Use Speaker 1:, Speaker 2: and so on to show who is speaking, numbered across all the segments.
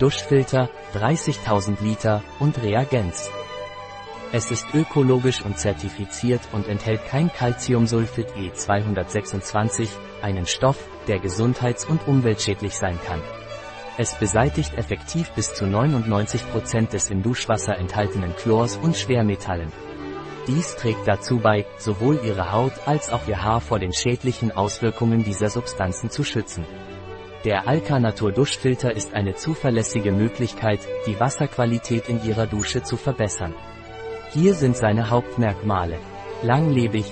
Speaker 1: Duschfilter, 30.000 Liter und Reagenz. Es ist ökologisch und zertifiziert und enthält kein Calciumsulfid E226, einen Stoff, der gesundheits- und umweltschädlich sein kann. Es beseitigt effektiv bis zu 99% des im Duschwasser enthaltenen Chlors und Schwermetallen. Dies trägt dazu bei, sowohl Ihre Haut als auch Ihr Haar vor den schädlichen Auswirkungen dieser Substanzen zu schützen. Der Alka Natur Duschfilter ist eine zuverlässige Möglichkeit, die Wasserqualität in Ihrer Dusche zu verbessern. Hier sind seine Hauptmerkmale. Langlebig.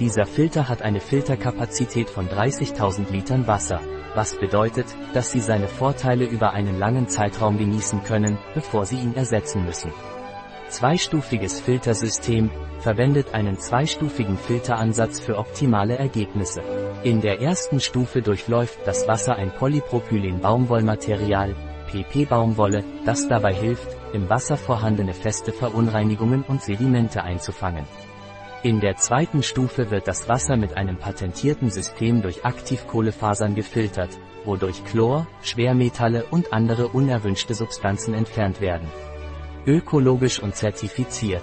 Speaker 1: Dieser Filter hat eine Filterkapazität von 30.000 Litern Wasser, was bedeutet, dass Sie seine Vorteile über einen langen Zeitraum genießen können, bevor Sie ihn ersetzen müssen. Zweistufiges Filtersystem, verwendet einen zweistufigen Filteransatz für optimale Ergebnisse. In der ersten Stufe durchläuft das Wasser ein Polypropylen-Baumwollmaterial, PP-Baumwolle, das dabei hilft, im Wasser vorhandene feste Verunreinigungen und Sedimente einzufangen. In der zweiten Stufe wird das Wasser mit einem patentierten System durch Aktivkohlefasern gefiltert, wodurch Chlor, Schwermetalle und andere unerwünschte Substanzen entfernt werden. Ökologisch und zertifiziert.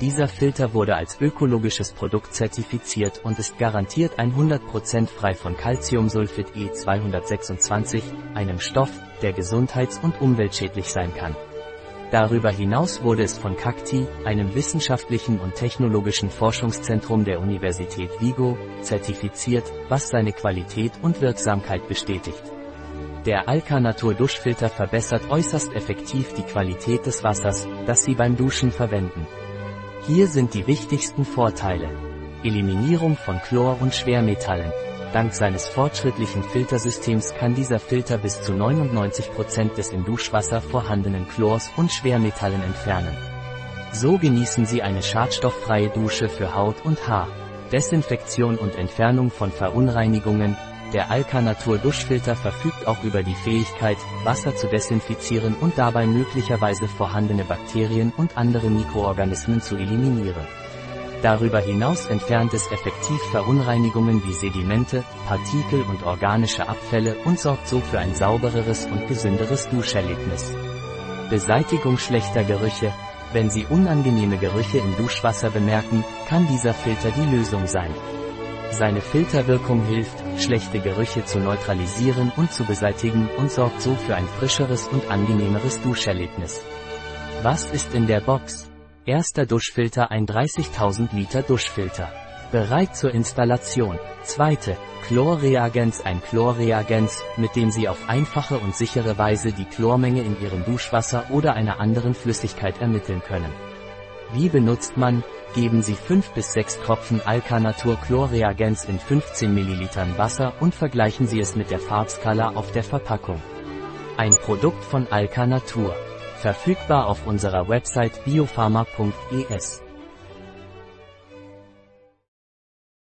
Speaker 1: Dieser Filter wurde als ökologisches Produkt zertifiziert und ist garantiert 100% frei von Calciumsulfid E226, einem Stoff, der gesundheits- und umweltschädlich sein kann. Darüber hinaus wurde es von CACTI, einem wissenschaftlichen und technologischen Forschungszentrum der Universität Vigo, zertifiziert, was seine Qualität und Wirksamkeit bestätigt. Der Alka Natur Duschfilter verbessert äußerst effektiv die Qualität des Wassers, das Sie beim Duschen verwenden. Hier sind die wichtigsten Vorteile. Eliminierung von Chlor und Schwermetallen, Dank seines fortschrittlichen Filtersystems kann dieser Filter bis zu 99% des im Duschwasser vorhandenen Chlors und Schwermetallen entfernen. So genießen Sie eine schadstofffreie Dusche für Haut und Haar. Desinfektion und Entfernung von Verunreinigungen. Der Alka Natur Duschfilter verfügt auch über die Fähigkeit, Wasser zu desinfizieren und dabei möglicherweise vorhandene Bakterien und andere Mikroorganismen zu eliminieren. Darüber hinaus entfernt es effektiv Verunreinigungen wie Sedimente, Partikel und organische Abfälle und sorgt so für ein saubereres und gesünderes Duscherlebnis. Beseitigung schlechter Gerüche. Wenn Sie unangenehme Gerüche im Duschwasser bemerken, kann dieser Filter die Lösung sein. Seine Filterwirkung hilft, schlechte Gerüche zu neutralisieren und zu beseitigen und sorgt so für ein frischeres und angenehmeres Duscherlebnis. Was ist in der Box? Erster Duschfilter ein 30.000 Liter Duschfilter. Bereit zur Installation. Zweite, Chlorreagenz ein Chlorreagenz, mit dem Sie auf einfache und sichere Weise die Chlormenge in Ihrem Duschwasser oder einer anderen Flüssigkeit ermitteln können. Wie benutzt man? Geben Sie 5 bis 6 Tropfen Alkanatur Chlorreagenz in 15 ml Wasser und vergleichen Sie es mit der Farbskala auf der Verpackung. Ein Produkt von Alkanatur. Verfügbar auf unserer Website biopharma.es.